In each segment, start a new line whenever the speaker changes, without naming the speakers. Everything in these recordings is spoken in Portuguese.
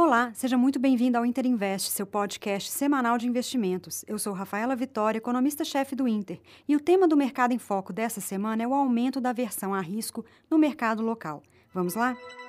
Olá, seja muito bem-vindo ao Inter Invest, seu podcast semanal de investimentos. Eu sou Rafaela Vitória, economista-chefe do Inter, e o tema do Mercado em Foco dessa semana é o aumento da aversão a risco no mercado local. Vamos lá? Música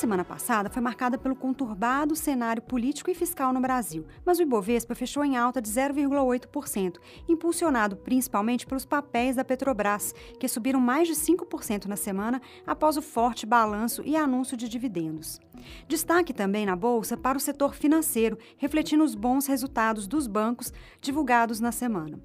semana passada foi marcada pelo conturbado cenário político e fiscal no Brasil, mas o Ibovespa fechou em alta de 0,8%, impulsionado principalmente pelos papéis da Petrobras, que subiram mais de 5% na semana após o forte balanço e anúncio de dividendos. Destaque também na bolsa para o setor financeiro, refletindo os bons resultados dos bancos divulgados na semana.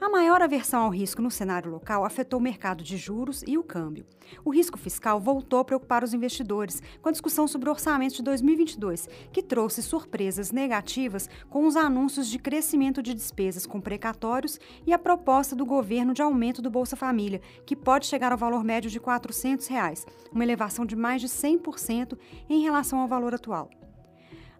A maior aversão ao risco no cenário local afetou o mercado de juros e o câmbio. O risco fiscal voltou a preocupar os investidores com a discussão sobre o orçamento de 2022, que trouxe surpresas negativas com os anúncios de crescimento de despesas com precatórios e a proposta do governo de aumento do Bolsa Família, que pode chegar ao valor médio de 400 reais, uma elevação de mais de 100% em relação ao valor atual.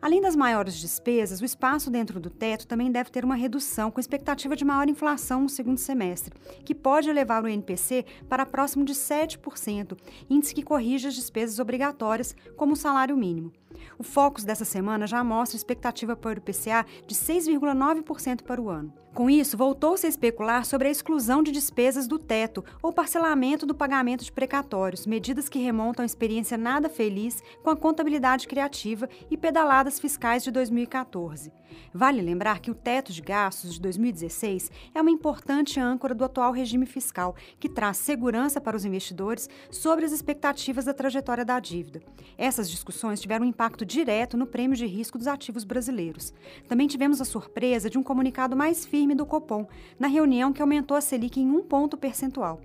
Além das maiores despesas, o espaço dentro do teto também deve ter uma redução, com expectativa de maior inflação no segundo semestre, que pode elevar o INPC para próximo de 7%, índice que corrige as despesas obrigatórias, como o salário mínimo. O Focus dessa semana já mostra expectativa para o IPCA de 6,9% para o ano. Com isso, voltou-se a especular sobre a exclusão de despesas do teto ou parcelamento do pagamento de precatórios, medidas que remontam à experiência nada feliz com a contabilidade criativa e pedaladas fiscais de 2014. Vale lembrar que o teto de gastos de 2016 é uma importante âncora do atual regime fiscal, que traz segurança para os investidores sobre as expectativas da trajetória da dívida. Essas discussões tiveram um impacto direto no prêmio de risco dos ativos brasileiros. Também tivemos a surpresa de um comunicado mais firme do Copom, na reunião que aumentou a Selic em um ponto percentual.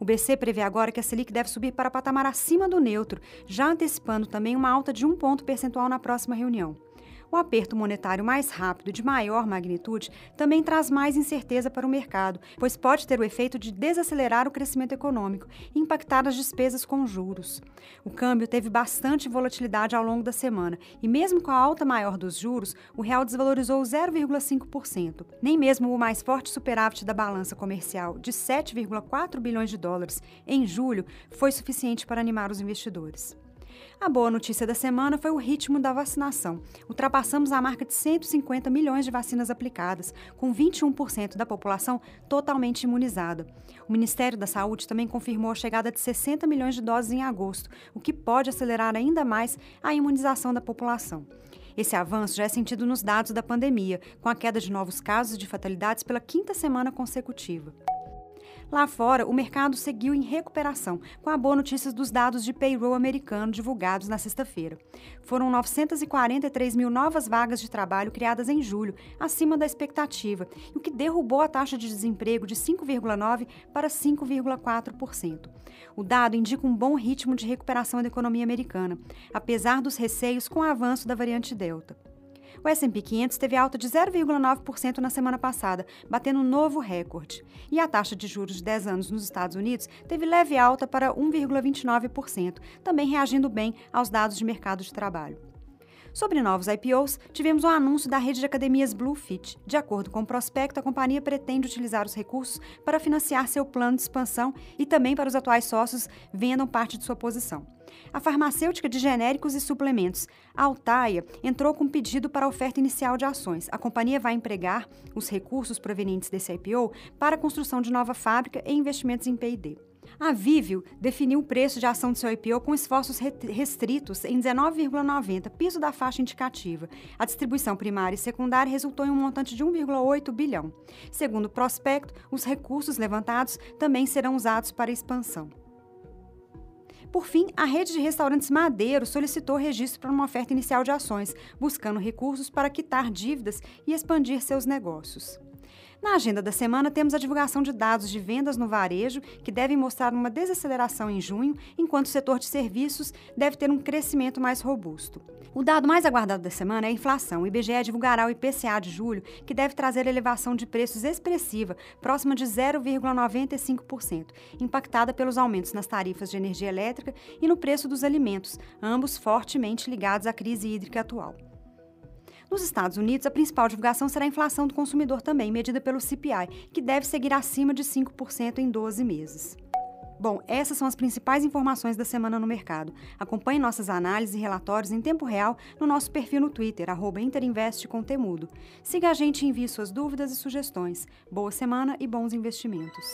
O BC prevê agora que a Selic deve subir para patamar acima do neutro, já antecipando também uma alta de um ponto percentual na próxima reunião. O aperto monetário mais rápido, de maior magnitude, também traz mais incerteza para o mercado, pois pode ter o efeito de desacelerar o crescimento econômico e impactar as despesas com juros. O câmbio teve bastante volatilidade ao longo da semana e, mesmo com a alta maior dos juros, o real desvalorizou 0,5%. Nem mesmo o mais forte superávit da balança comercial, de 7,4 bilhões de dólares em julho, foi suficiente para animar os investidores. A boa notícia da semana foi o ritmo da vacinação. Ultrapassamos a marca de 150 milhões de vacinas aplicadas, com 21% da população totalmente imunizada. O Ministério da Saúde também confirmou a chegada de 60 milhões de doses em agosto, o que pode acelerar ainda mais a imunização da população. Esse avanço já é sentido nos dados da pandemia, com a queda de novos casos de fatalidades pela quinta semana consecutiva. Lá fora, o mercado seguiu em recuperação, com a boa notícia dos dados de payroll americano divulgados na sexta-feira. Foram 943 mil novas vagas de trabalho criadas em julho, acima da expectativa, o que derrubou a taxa de desemprego de 5,9% para 5,4%. O dado indica um bom ritmo de recuperação da economia americana, apesar dos receios com o avanço da variante Delta. O S&P 500 teve alta de 0,9% na semana passada, batendo um novo recorde. E a taxa de juros de 10 anos nos Estados Unidos teve leve alta para 1,29%, também reagindo bem aos dados de mercado de trabalho. Sobre novos IPOs, tivemos o um anúncio da rede de academias Bluefit. De acordo com o prospecto, a companhia pretende utilizar os recursos para financiar seu plano de expansão e também para os atuais sócios vendam parte de sua posição. A farmacêutica de genéricos e suplementos, Altaia, entrou com pedido para oferta inicial de ações. A companhia vai empregar os recursos provenientes desse IPO para a construção de nova fábrica e investimentos em P&D. A Vivio definiu o preço de ação de seu IPO com esforços restritos em 19,90, piso da faixa indicativa. A distribuição primária e secundária resultou em um montante de 1,8 bilhão. Segundo o prospecto, os recursos levantados também serão usados para expansão. Por fim, a rede de restaurantes Madeiro solicitou registro para uma oferta inicial de ações, buscando recursos para quitar dívidas e expandir seus negócios. Na agenda da semana, temos a divulgação de dados de vendas no varejo, que devem mostrar uma desaceleração em junho, enquanto o setor de serviços deve ter um crescimento mais robusto. O dado mais aguardado da semana é a inflação. O IBGE divulgará o IPCA de julho, que deve trazer elevação de preços expressiva, próxima de 0,95%, impactada pelos aumentos nas tarifas de energia elétrica e no preço dos alimentos, ambos fortemente ligados à crise hídrica atual. Nos Estados Unidos, a principal divulgação será a inflação do consumidor também, medida pelo CPI, que deve seguir acima de 5% em 12 meses. Bom, essas são as principais informações da semana no mercado. Acompanhe nossas análises e relatórios em tempo real no nosso perfil no Twitter, @interinvestcontemudo. Siga a gente e envie suas dúvidas e sugestões. Boa semana e bons investimentos.